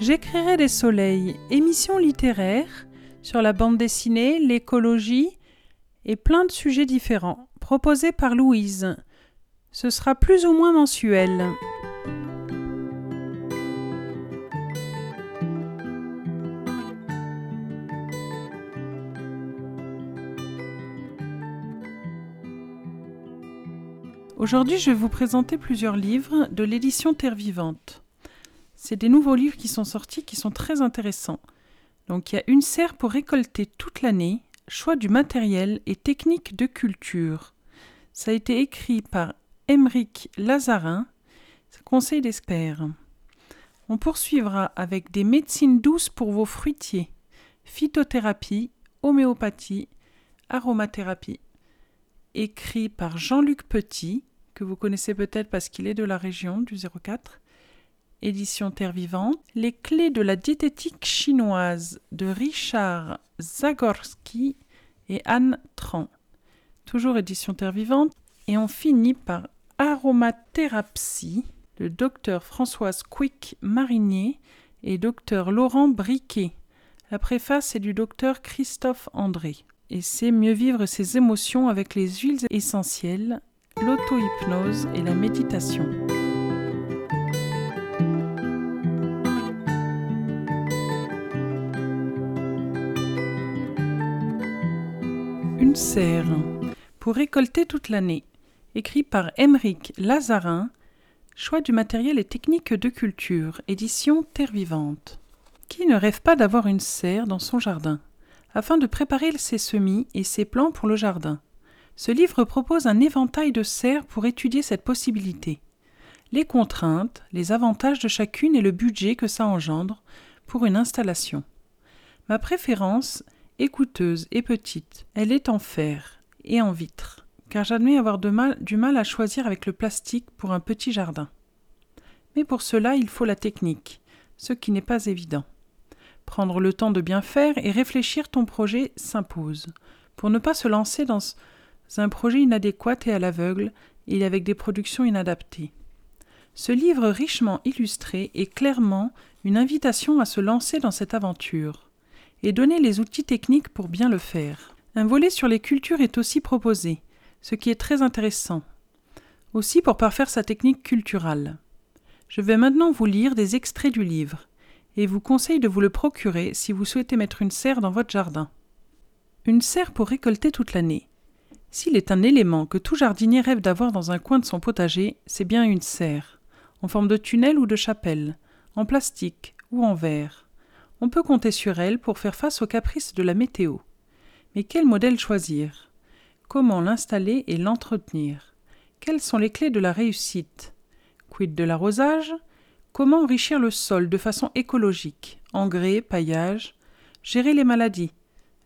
J'écrirai des soleils, émissions littéraires sur la bande dessinée, l'écologie et plein de sujets différents, proposés par Louise. Ce sera plus ou moins mensuel. Aujourd'hui, je vais vous présenter plusieurs livres de l'édition Terre Vivante. C'est des nouveaux livres qui sont sortis qui sont très intéressants. Donc il y a une serre pour récolter toute l'année, choix du matériel et techniques de culture. Ça a été écrit par Émeric Lazarin, conseil d'experts. On poursuivra avec des médecines douces pour vos fruitiers, phytothérapie, homéopathie, aromathérapie. Écrit par Jean-Luc Petit, que vous connaissez peut-être parce qu'il est de la région du 04. Édition Terre Vivante. Les clés de la diététique chinoise de Richard Zagorski et Anne Tran. Toujours édition Terre Vivante. Et on finit par Aromathérapie de docteur Françoise Quick Marinier et docteur Laurent Briquet. La préface est du docteur Christophe André. Et c'est mieux vivre ses émotions avec les huiles essentielles l'auto-hypnose et la méditation. Serre pour récolter toute l'année, écrit par Émeric Lazarin, Choix du matériel et techniques de culture, édition Terre Vivante. Qui ne rêve pas d'avoir une serre dans son jardin, afin de préparer ses semis et ses plants pour le jardin ce livre propose un éventail de serres pour étudier cette possibilité. Les contraintes, les avantages de chacune et le budget que ça engendre pour une installation. Ma préférence est coûteuse et petite. Elle est en fer et en vitre, car j'admets avoir du mal à choisir avec le plastique pour un petit jardin. Mais pour cela, il faut la technique, ce qui n'est pas évident. Prendre le temps de bien faire et réfléchir ton projet s'impose, pour ne pas se lancer dans un projet inadéquat et à l'aveugle, et avec des productions inadaptées. Ce livre richement illustré est clairement une invitation à se lancer dans cette aventure et donner les outils techniques pour bien le faire. Un volet sur les cultures est aussi proposé, ce qui est très intéressant. Aussi pour parfaire sa technique culturelle. Je vais maintenant vous lire des extraits du livre et vous conseille de vous le procurer si vous souhaitez mettre une serre dans votre jardin. Une serre pour récolter toute l'année. S'il est un élément que tout jardinier rêve d'avoir dans un coin de son potager, c'est bien une serre, en forme de tunnel ou de chapelle, en plastique ou en verre. On peut compter sur elle pour faire face aux caprices de la météo. Mais quel modèle choisir? Comment l'installer et l'entretenir? Quelles sont les clés de la réussite? Quid de l'arrosage? Comment enrichir le sol de façon écologique? Engrais, paillage? Gérer les maladies?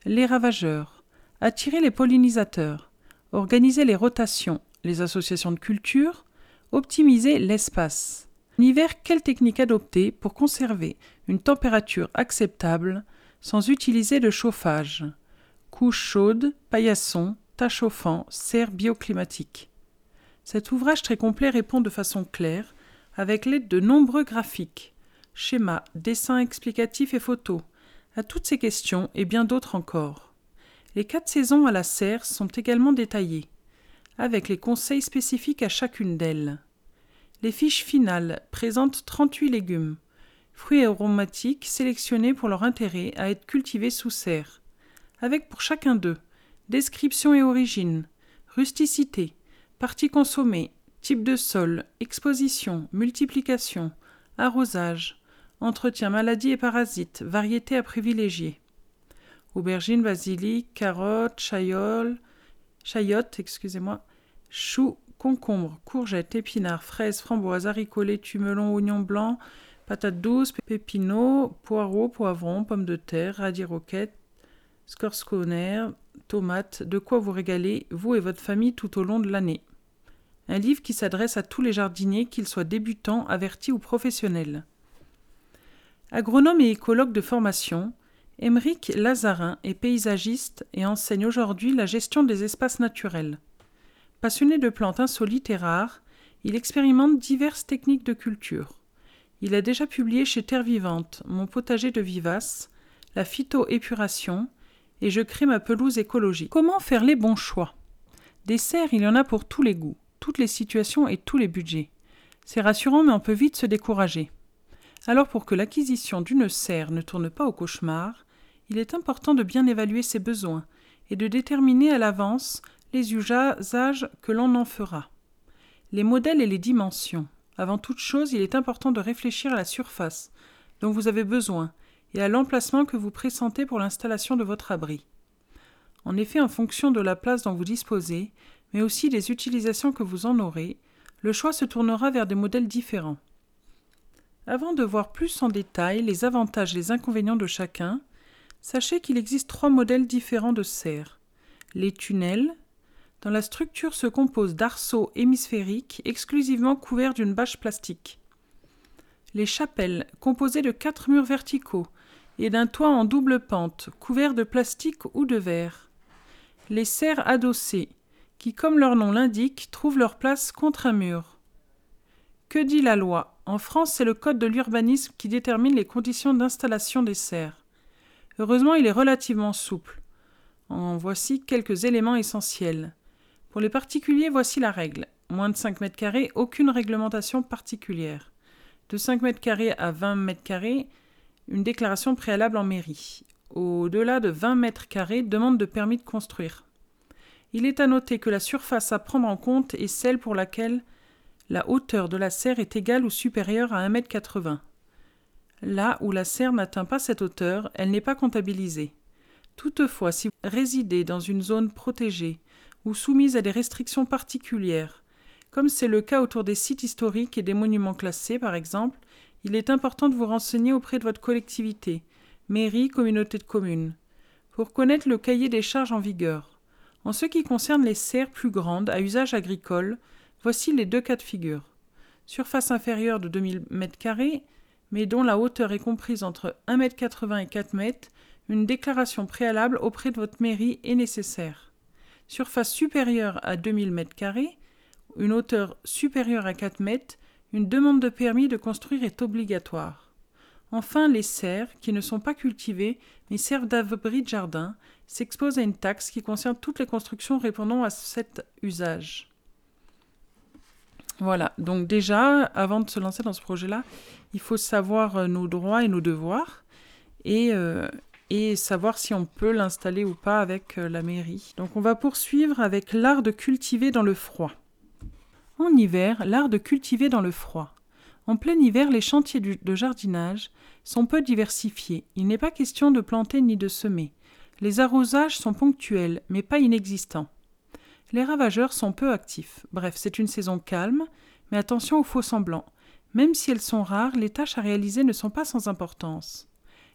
Les ravageurs? Attirer les pollinisateurs? Organiser les rotations, les associations de culture, optimiser l'espace? En hiver, quelle technique adopter pour conserver une température acceptable sans utiliser de chauffage Couche chaude, paillasson, tas chauffant, serre bioclimatique. Cet ouvrage très complet répond de façon claire, avec l'aide de nombreux graphiques, schémas, dessins explicatifs et photos, à toutes ces questions et bien d'autres encore. Les quatre saisons à la serre sont également détaillées, avec les conseils spécifiques à chacune d'elles. Les fiches finales présentent 38 légumes, fruits aromatiques sélectionnés pour leur intérêt à être cultivés sous serre, avec pour chacun d'eux description et origine, rusticité, partie consommée, type de sol, exposition, multiplication, arrosage, entretien maladie et parasites, variété à privilégier. Aubergines, basilic, carottes, chayottes, excusez-moi, choux, concombres, courgettes, épinards, fraises, framboises, haricots, laitue, melons, oignons blancs, patates douces, pépinots, poireaux, poivrons, pommes de terre, radis roquettes, scorsconer, tomates, de quoi vous régaler, vous et votre famille tout au long de l'année. Un livre qui s'adresse à tous les jardiniers, qu'ils soient débutants, avertis ou professionnels. Agronome et écologue de formation, Émeric Lazarin est paysagiste et enseigne aujourd'hui la gestion des espaces naturels. Passionné de plantes insolites et rares, il expérimente diverses techniques de culture. Il a déjà publié chez Terre Vivante Mon potager de vivace, la phytoépuration et Je crée ma pelouse écologique. Comment faire les bons choix? Des serres, il y en a pour tous les goûts, toutes les situations et tous les budgets. C'est rassurant, mais on peut vite se décourager. Alors pour que l'acquisition d'une serre ne tourne pas au cauchemar, il est important de bien évaluer ses besoins et de déterminer à l'avance les usages que l'on en fera. Les modèles et les dimensions. Avant toute chose, il est important de réfléchir à la surface dont vous avez besoin et à l'emplacement que vous pressentez pour l'installation de votre abri. En effet, en fonction de la place dont vous disposez, mais aussi des utilisations que vous en aurez, le choix se tournera vers des modèles différents. Avant de voir plus en détail les avantages et les inconvénients de chacun, sachez qu'il existe trois modèles différents de serres. Les tunnels, dont la structure se compose d'arceaux hémisphériques exclusivement couverts d'une bâche plastique. Les chapelles, composées de quatre murs verticaux et d'un toit en double pente, couvert de plastique ou de verre. Les serres adossées, qui, comme leur nom l'indique, trouvent leur place contre un mur. Que dit la loi? En France, c'est le Code de l'urbanisme qui détermine les conditions d'installation des serres. Heureusement, il est relativement souple. En voici quelques éléments essentiels. Pour les particuliers, voici la règle. Moins de 5 mètres carrés, aucune réglementation particulière. De 5 mètres carrés à 20 mètres carrés, une déclaration préalable en mairie. Au-delà de 20 mètres carrés, demande de permis de construire. Il est à noter que la surface à prendre en compte est celle pour laquelle la hauteur de la serre est égale ou supérieure à 1,80 m. Là où la serre n'atteint pas cette hauteur, elle n'est pas comptabilisée. Toutefois, si vous résidez dans une zone protégée ou soumise à des restrictions particulières, comme c'est le cas autour des sites historiques et des monuments classés par exemple, il est important de vous renseigner auprès de votre collectivité, mairie, communauté de communes, pour connaître le cahier des charges en vigueur. En ce qui concerne les serres plus grandes à usage agricole, voici les deux cas de figure. Surface inférieure de 2000 m2, mais dont la hauteur est comprise entre 1,80 m et 4 m, une déclaration préalable auprès de votre mairie est nécessaire. Surface supérieure à 2000 m2, une hauteur supérieure à 4 m, une demande de permis de construire est obligatoire. Enfin, les serres, qui ne sont pas cultivées mais servent d'abri de jardin, s'exposent à une taxe qui concerne toutes les constructions répondant à cet usage. Voilà, donc déjà, avant de se lancer dans ce projet-là, il faut savoir euh, nos droits et nos devoirs et, euh, et savoir si on peut l'installer ou pas avec euh, la mairie. Donc on va poursuivre avec l'art de cultiver dans le froid. En hiver, l'art de cultiver dans le froid. En plein hiver, les chantiers de jardinage sont peu diversifiés. Il n'est pas question de planter ni de semer. Les arrosages sont ponctuels, mais pas inexistants. Les ravageurs sont peu actifs. Bref, c'est une saison calme, mais attention aux faux semblants. Même si elles sont rares, les tâches à réaliser ne sont pas sans importance.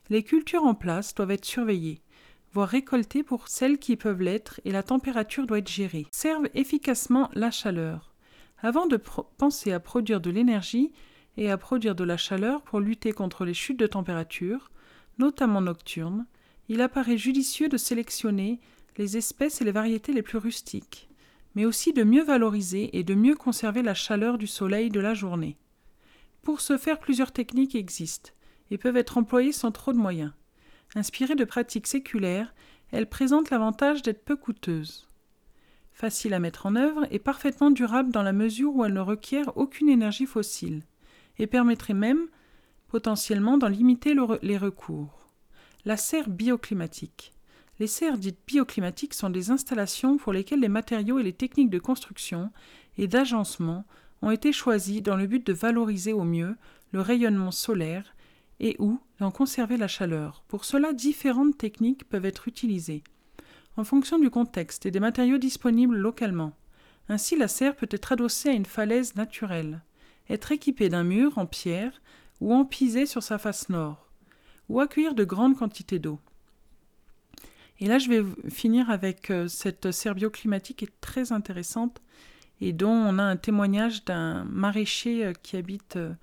Les cultures en place doivent être surveillées, voire récoltées pour celles qui peuvent l'être, et la température doit être gérée. Servent efficacement la chaleur. Avant de penser à produire de l'énergie et à produire de la chaleur pour lutter contre les chutes de température, notamment nocturnes, il apparaît judicieux de sélectionner les espèces et les variétés les plus rustiques, mais aussi de mieux valoriser et de mieux conserver la chaleur du soleil de la journée. Pour ce faire, plusieurs techniques existent et peuvent être employées sans trop de moyens. Inspirées de pratiques séculaires, elles présentent l'avantage d'être peu coûteuses. Facile à mettre en œuvre et parfaitement durable dans la mesure où elles ne requièrent aucune énergie fossile, et permettraient même potentiellement d'en limiter les recours. La serre bioclimatique. Les serres dites bioclimatiques sont des installations pour lesquelles les matériaux et les techniques de construction et d'agencement ont été choisis dans le but de valoriser au mieux le rayonnement solaire et ou d'en conserver la chaleur. Pour cela, différentes techniques peuvent être utilisées, en fonction du contexte et des matériaux disponibles localement. Ainsi, la serre peut être adossée à une falaise naturelle, être équipée d'un mur en pierre ou empisée sur sa face nord ou accueillir de grandes quantités d'eau. Et là, je vais finir avec euh, cette serre bioclimatique qui est très intéressante et dont on a un témoignage d'un maraîcher euh, qui habite euh,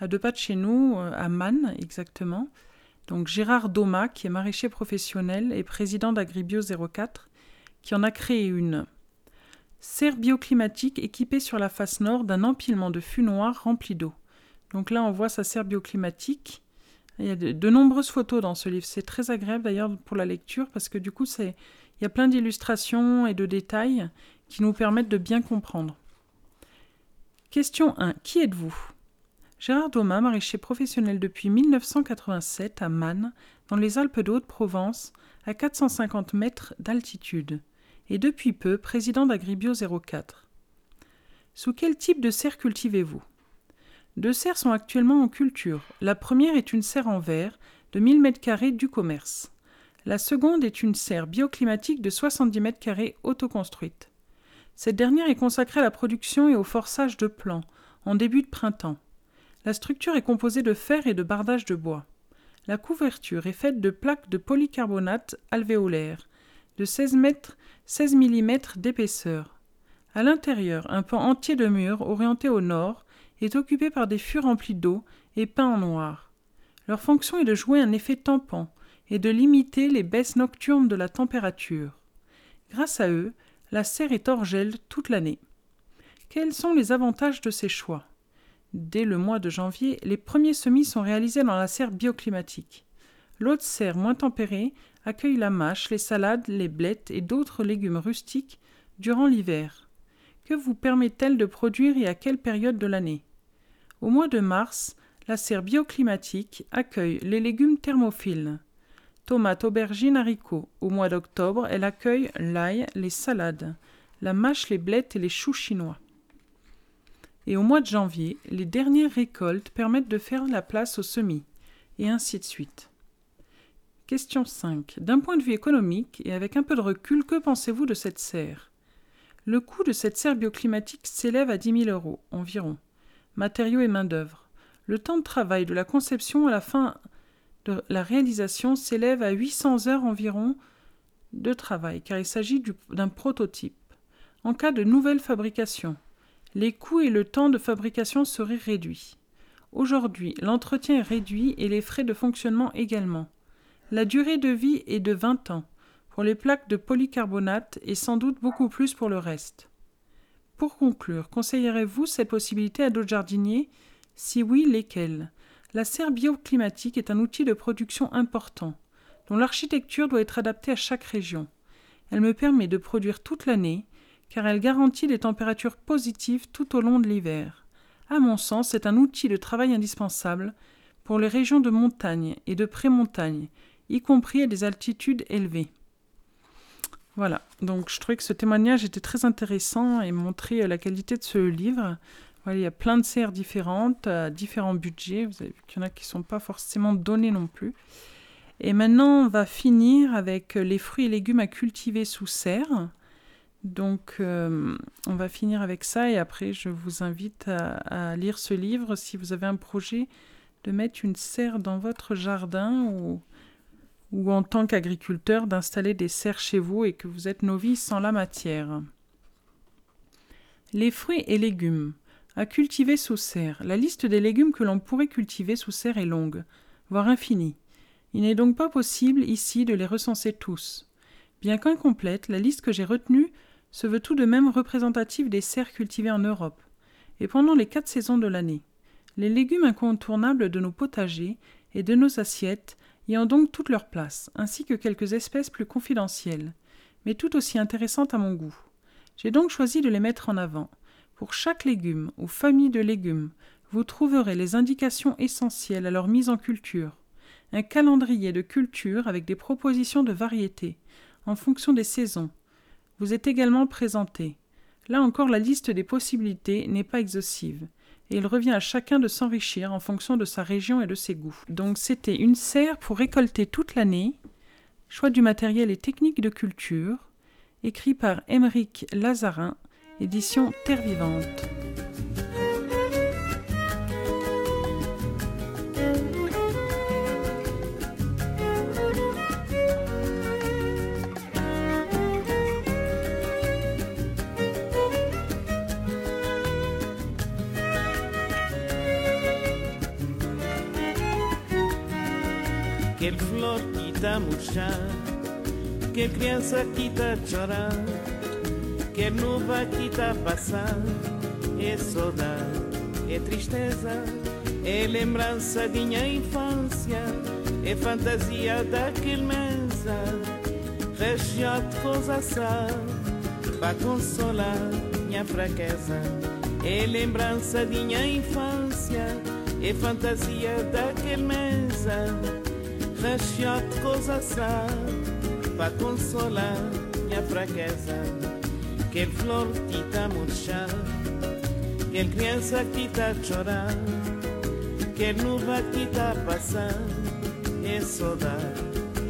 à deux pas de chez nous, à Man exactement. Donc Gérard Doma, qui est maraîcher professionnel et président d'Agribio 04, qui en a créé une. Serre bioclimatique équipée sur la face nord d'un empilement de fûts noirs remplis d'eau. Donc là, on voit sa serre bioclimatique. Il y a de, nombreuses photos dans ce livre. C'est très agréable d'ailleurs pour la lecture parce que du coup, il y a plein d'illustrations et de détails qui nous permettent de bien comprendre. Question 1. Qui êtes-vous? Gérard Domin, maraîcher professionnel depuis 1987 à Mannes, dans les Alpes de Haute-Provence, à 450 mètres d'altitude, et depuis peu président d'Agribio 04. Sous quel type de serre cultivez-vous? Deux serres sont actuellement en culture. La première est une serre en verre de 1000 m2 du commerce. La seconde est une serre bioclimatique de 70 m2 autoconstruite. Cette dernière est consacrée à la production et au forçage de plants en début de printemps. La structure est composée de fer et de bardage de bois. La couverture est faite de plaques de polycarbonate alvéolaire de 16, mètres, 16 mm d'épaisseur. À l'intérieur, un pan entier de mur, orienté au nord, est occupé par des fûts remplis d'eau et peints en noir. Leur fonction est de jouer un effet tampon et de limiter les baisses nocturnes de la température. Grâce à eux, la serre est hors gel toute l'année. Quels sont les avantages de ces choix? Dès le mois de janvier, les premiers semis sont réalisés dans la serre bioclimatique. L'autre serre moins tempérée accueille la mâche, les salades, les blettes et d'autres légumes rustiques durant l'hiver. Que vous permet-elle de produire et à quelle période de l'année? Au mois de mars, la serre bioclimatique accueille les légumes thermophiles. Tomates, aubergines, haricots. Au mois d'octobre, elle accueille l'ail, les salades, la mâche, les blettes et les choux chinois et au mois de janvier, les dernières récoltes permettent de faire la place aux semis, et ainsi de suite. Question 5. D'un point de vue économique, et avec un peu de recul, que pensez-vous de cette serre? Le coût de cette serre bioclimatique s'élève à 10 000 euros environ, matériaux et main-d'œuvre. Le temps de travail de la conception à la fin de la réalisation s'élève à 800 heures environ de travail, car il s'agit d'un prototype. En cas de nouvelle fabrication, les coûts et le temps de fabrication seraient réduits. Aujourd'hui, l'entretien est réduit et les frais de fonctionnement également. La durée de vie est de 20 ans pour les plaques de polycarbonate et sans doute beaucoup plus pour le reste. Pour conclure, conseillerez-vous cette possibilité à d'autres jardiniers? Si oui, lesquels? La serre bioclimatique est un outil de production important, dont l'architecture doit être adaptée à chaque région. Elle me permet de produire toute l'année, car elle garantit des températures positives tout au long de l'hiver. À mon sens, c'est un outil de travail indispensable pour les régions de montagne et de prémontagne, y compris à des altitudes élevées. Voilà, donc je trouvais que ce témoignage était très intéressant et montrait la qualité de ce livre. Il y a plein de serres différentes, à différents budgets. Vous avez vu qu'il y en a qui ne sont pas forcément donnés non plus. Et maintenant, on va finir avec les fruits et légumes à cultiver sous serre. Donc, euh, on va finir avec ça et après, je vous invite à, lire ce livre si vous avez un projet de mettre une serre dans votre jardin ou, ou en tant qu'agriculteur d'installer des serres chez vous et que vous êtes novice en la matière. Les fruits et légumes. À cultiver sous serre. La liste des légumes que l'on pourrait cultiver sous serre est longue, voire infinie. Il n'est donc pas possible ici de les recenser tous. Bien qu'incomplète, la liste que j'ai retenue se veut tout de même représentative des serres cultivées en Europe, et pendant les quatre saisons de l'année. Les légumes incontournables de nos potagers et de nos assiettes y ont donc toute leur place, ainsi que quelques espèces plus confidentielles, mais tout aussi intéressantes à mon goût. J'ai donc choisi de les mettre en avant. Pour chaque légume ou famille de légumes, vous trouverez les indications essentielles à leur mise en culture, un calendrier de culture avec des propositions de variétés, en fonction des saisons, vous êtes également présenté. Là encore, la liste des possibilités n'est pas exhaustive, et il revient à chacun de s'enrichir en fonction de sa région et de ses goûts. Donc c'était une serre pour récolter toute l'année, choix du matériel et techniques de culture, écrit par Émeric Lazarin, édition Terre Vivante. Quer flor que a murchar, quer criança que chorar, quer nuvem que a passar, é saudade, é tristeza, é lembrança de minha infância, é fantasia daquele mensa, região de coisa para consolar minha fraqueza. É lembrança de minha infância, é fantasia daquele mensa, de coisa para consolar minha fraqueza. Que flor que tá murchar, que criança que tá chorar quer nuvem que a passar. É saudade,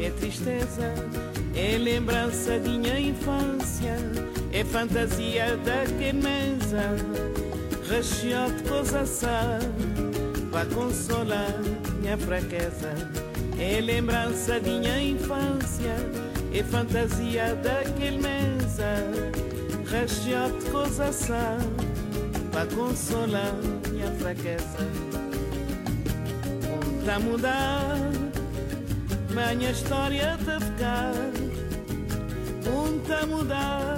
é tristeza, é lembrança de minha infância, é fantasia da queimeza, recheado coisa sã, para consolar minha fraqueza. É lembrança de minha infância, é fantasia da queimeza, recheado de coisa sã, para consolar minha fraqueza tá a mudar, minha história tá ficar. Um tá a mudar,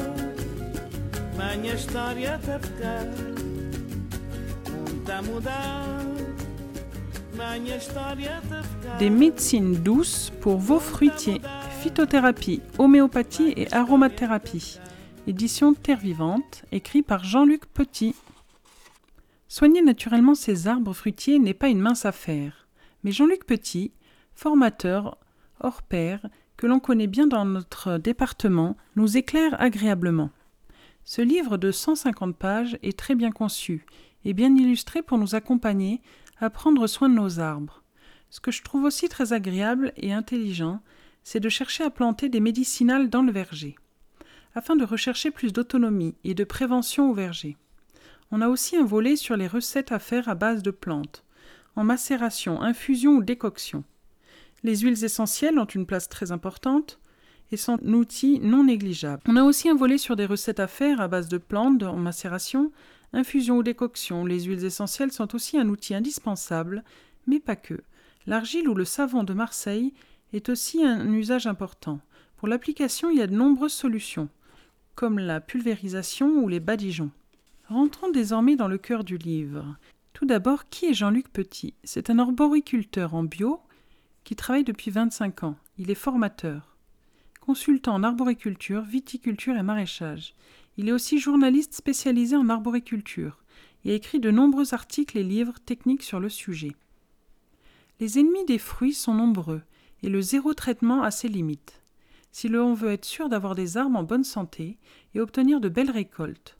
minha história tá ficar. Um tá a mudar, Des médecines douces pour vos fruitiers. Phytothérapie, homéopathie et aromathérapie. Édition Terre Vivante, écrit par Jean-Luc Petit. Soigner naturellement ces arbres fruitiers n'est pas une mince affaire. Mais Jean-Luc Petit, formateur hors pair, que l'on connaît bien dans notre département, nous éclaire agréablement. Ce livre de 150 pages est très bien conçu et bien illustré pour nous accompagner à prendre soin de nos arbres. Ce que je trouve aussi très agréable et intelligent, c'est de chercher à planter des médicinales dans le verger, afin de rechercher plus d'autonomie et de prévention au verger. On a aussi un volet sur les recettes à faire à base de plantes, en macération, infusion ou décoction. Les huiles essentielles ont une place très importante et sont un outil non négligeable. On a aussi un volet sur des recettes à faire à base de plantes en macération, infusion ou décoction. Les huiles essentielles sont aussi un outil indispensable, mais pas que. L'argile ou le savon de Marseille est aussi un usage important. Pour l'application, il y a de nombreuses solutions, comme la pulvérisation ou les badigeons. Rentrons désormais dans le cœur du livre. Tout d'abord, qui est Jean-Luc Petit? C'est un arboriculteur en bio qui travaille depuis 25 ans. Il est formateur, consultant en arboriculture, viticulture et maraîchage. Il est aussi journaliste spécialisé en arboriculture et a écrit de nombreux articles et livres techniques sur le sujet. Les ennemis des fruits sont nombreux et le zéro traitement a ses limites. Si l'on veut être sûr d'avoir des arbres en bonne santé et obtenir de belles récoltes.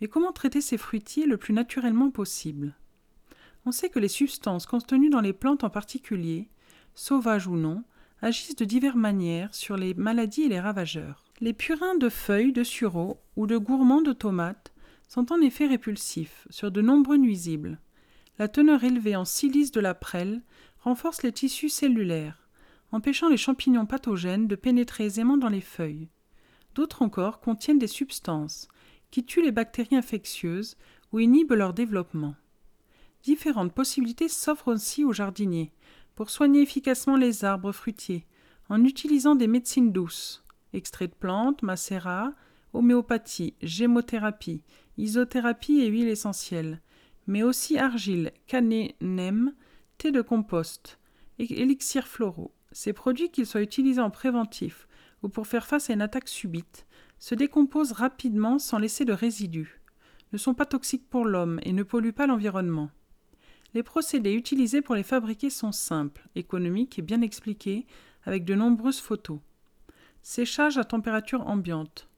Mais comment traiter ces fruitiers le plus naturellement possible? On sait que les substances contenues dans les plantes en particulier, sauvages ou non, agissent de diverses manières sur les maladies et les ravageurs. Les purins de feuilles de sureau ou de gourmands de tomates sont en effet répulsifs sur de nombreux nuisibles. La teneur élevée en silice de la prêle renforce les tissus cellulaires, empêchant les champignons pathogènes de pénétrer aisément dans les feuilles. D'autres encore contiennent des substances qui tuent les bactéries infectieuses ou inhibent leur développement. Différentes possibilités s'offrent aussi aux jardiniers pour soigner efficacement les arbres fruitiers en utilisant des médecines douces, extraits de plantes, macérats, homéopathie, gémothérapie, isothérapie et huile essentielle, mais aussi argile, canet, nem, thé de compost, élixirs floraux. Ces produits, qu'ils soient utilisés en préventif ou pour faire face à une attaque subite, se décomposent rapidement sans laisser de résidus, ne sont pas toxiques pour l'homme et ne polluent pas l'environnement. Les procédés utilisés pour les fabriquer sont simples, économiques et bien expliqués, avec de nombreuses photos. Séchage à température ambiante.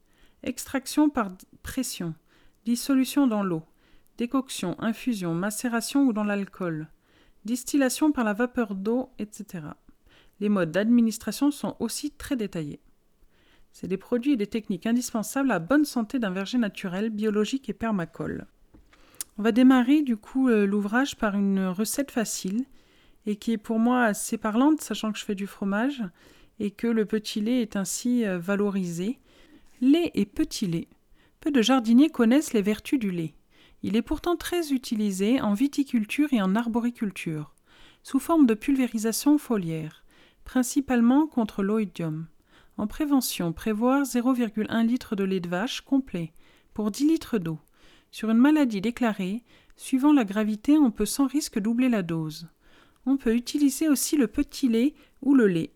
Extraction par pression. Dissolution dans l'eau. Décoction, infusion, macération ou dans l'alcool. Distillation par la vapeur d'eau, etc. Les modes d'administration sont aussi très détaillés. C'est des produits et des techniques indispensables à la bonne santé d'un verger naturel, biologique et permacole. On va démarrer du coup euh, l'ouvrage par une recette facile et qui est pour moi assez parlante, sachant que je fais du fromage et que le petit lait est ainsi euh, valorisé. Lait et petit lait. Peu de jardiniers connaissent les vertus du lait. Il est pourtant très utilisé en viticulture et en arboriculture, sous forme de pulvérisation foliaire, principalement contre l'oïdium. En prévention, prévoir 0,1 litre de lait de vache complet pour 10 litres d'eau. Sur une maladie déclarée, Suivant la gravité, on peut sans risque doubler la dose. On peut utiliser aussi le petit lait ou le lait,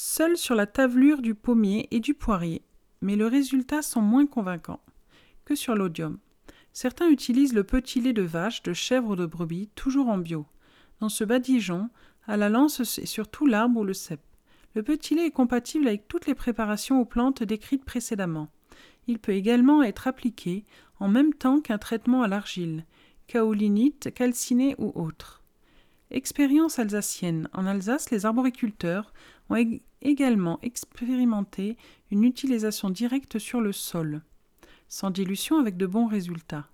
seul sur la tavelure du pommier et du poirier, mais le résultat sont moins convaincants que sur l'odium. Certains utilisent le petit lait de vache, de chèvre ou de brebis, toujours en bio. Dans ce badigeon, à la lance, c'est surtout l'arbre ou le cep. Le petit lait est compatible avec toutes les préparations aux plantes décrites précédemment. Il peut également être appliqué en même temps qu'un traitement à l'argile, kaolinite, calcinée ou autre. Expérience alsacienne. En Alsace, les arboriculteurs ont également expérimenté une utilisation directe sur le sol, sans dilution avec de bons résultats.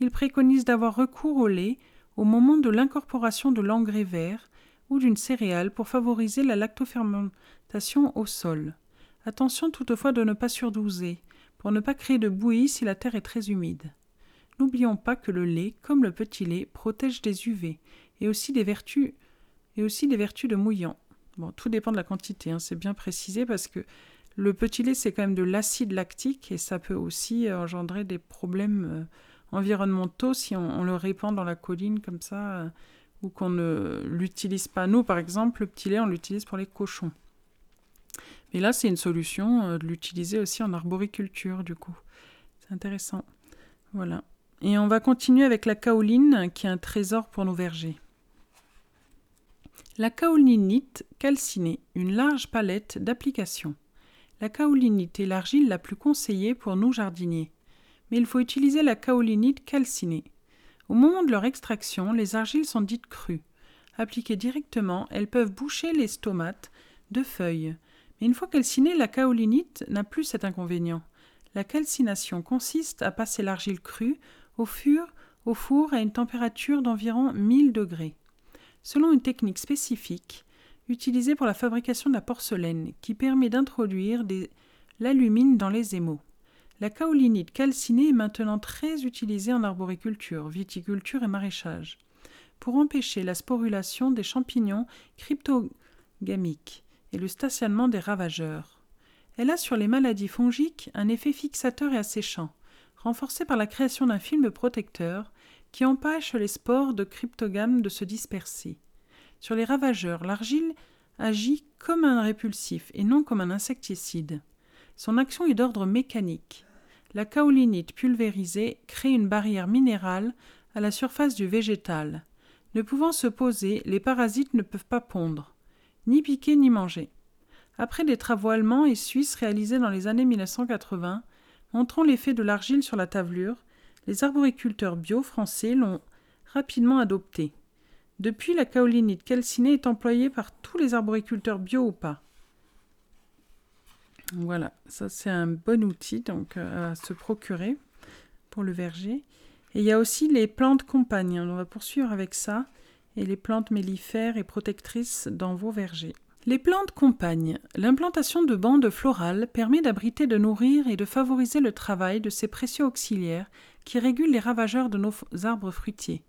Ils préconisent d'avoir recours au lait au moment de l'incorporation de l'engrais vert ou d'une céréale pour favoriser la lactofermentation au sol. Attention toutefois de ne pas surdoser, pour ne pas créer de bouillie si la terre est très humide. N'oublions pas que le lait, comme le petit lait, protège des UV et aussi des et aussi des vertus de mouillant. Bon, tout dépend de la quantité, hein, c'est bien précisé parce que le petit lait, c'est quand même de l'acide lactique et ça peut aussi euh, engendrer des problèmes euh, environnementaux si on, le répand dans la colline comme ça euh, ou qu'on ne l'utilise pas. Nous, par exemple, le petit lait, on l'utilise pour les cochons. Mais là, c'est une solution de l'utiliser aussi en arboriculture, du coup. C'est intéressant. Voilà. Et on va continuer avec la kaoline, qui est un trésor pour nos vergers. La kaolinite calcinée, une large palette d'applications. La kaolinite est l'argile la plus conseillée pour nous jardiniers. Mais il faut utiliser la kaolinite calcinée. Au moment de leur extraction, les argiles sont dites crues. Appliquées directement, elles peuvent boucher les stomates de feuilles. Mais une fois calcinée, la kaolinite n'a plus cet inconvénient. La calcination consiste à passer l'argile crue au fur au four à une température d'environ 1000 degrés, selon une technique spécifique utilisée pour la fabrication de la porcelaine qui permet d'introduire l'alumine dans les émaux. La kaolinite calcinée est maintenant très utilisée en arboriculture, viticulture et maraîchage, pour empêcher la sporulation des champignons cryptogamiques et le stationnement des ravageurs. Elle a sur les maladies fongiques un effet fixateur et asséchant, renforcé par la création d'un film protecteur qui empêche les spores de cryptogames de se disperser. Sur les ravageurs, l'argile agit comme un répulsif et non comme un insecticide. Son action est d'ordre mécanique. La kaolinite pulvérisée crée une barrière minérale à la surface du végétal. Ne pouvant se poser, les parasites ne peuvent pas pondre, ni piquer ni manger. Après des travaux allemands et suisses réalisés dans les années 1980, Montrant l'effet de l'argile sur la tavelure, les arboriculteurs bio français l'ont rapidement adopté. Depuis, la kaolinite calcinée est employée par tous les arboriculteurs bio ou pas. Voilà, ça c'est un bon outil donc euh, à se procurer pour le verger. Et il y a aussi les plantes compagnes. On va poursuivre avec ça et les plantes mellifères et protectrices dans vos vergers. Les plantes compagnes. L'implantation de bandes florales permet d'abriter, de nourrir et de favoriser le travail de ces précieux auxiliaires qui régulent les ravageurs de nos arbres fruitiers.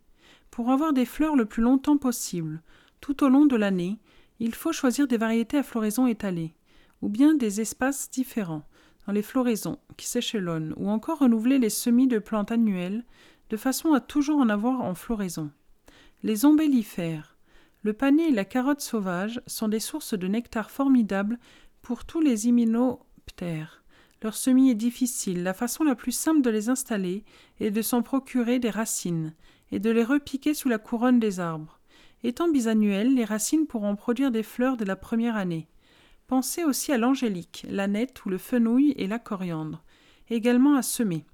Pour avoir des fleurs le plus longtemps possible, tout au long de l'année, il faut choisir des variétés à floraison étalée, ou bien des espaces différents dans les floraisons qui s'échelonnent, ou encore renouveler les semis de plantes annuelles de façon à toujours en avoir en floraison. Les ombellifères le panier et la carotte sauvage sont des sources de nectar formidables pour tous les hyménoptères. Leur semis est difficile. La façon la plus simple de les installer est de s'en procurer des racines et de les repiquer sous la couronne des arbres. Étant bisannuelles, les racines pourront produire des fleurs dès la première année. Pensez aussi à l'angélique, l'aneth ou le fenouil et la coriandre, également à semer.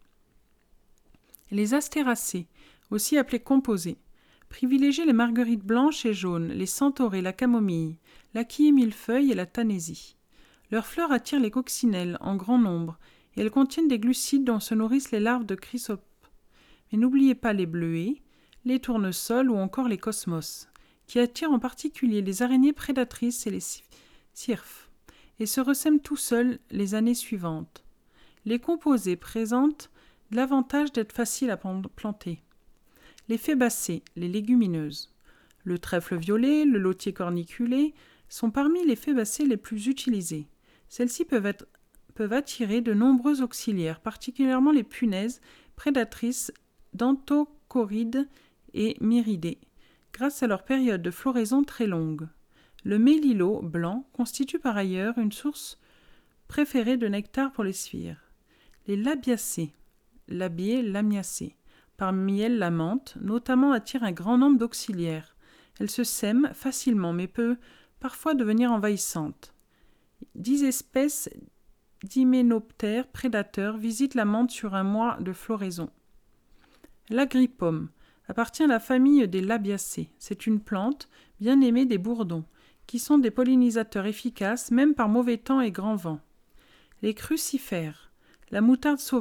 Les astéracées, aussi appelées composées, Privilégiez les marguerites blanches et jaunes, les centaurées, la camomille, la millefeuille et la tanésie. Leurs fleurs attirent les coccinelles en grand nombre et elles contiennent des glucides dont se nourrissent les larves de chrysopes. Mais n'oubliez pas les bleuets, les tournesols ou encore les cosmos, qui attirent en particulier les araignées prédatrices et les cirfes, et se ressèment tout seuls les années suivantes. Les composés présentent l'avantage d'être faciles à planter les fébacées, les légumineuses. Le trèfle violet, le lotier corniculé sont parmi les fébacées les plus utilisées. Celles-ci peuvent, peuvent attirer de nombreux auxiliaires, particulièrement les punaises prédatrices d'anthocorides et myridés, grâce à leur période de floraison très longue. Le mélilo blanc constitue par ailleurs une source préférée de nectar pour les sphires. Les labiacées, labiées, lamiacées, parmi elles la menthe, notamment attire un grand nombre d'auxiliaires. Elle se sème facilement mais peut parfois devenir envahissante. Dix espèces d'hyménoptères prédateurs visitent la menthe sur un mois de floraison. L'agripomme appartient à la famille des labiacées. C'est une plante bien aimée des bourdons, qui sont des pollinisateurs efficaces même par mauvais temps et grand vent. Les crucifères, la moutarde sauvage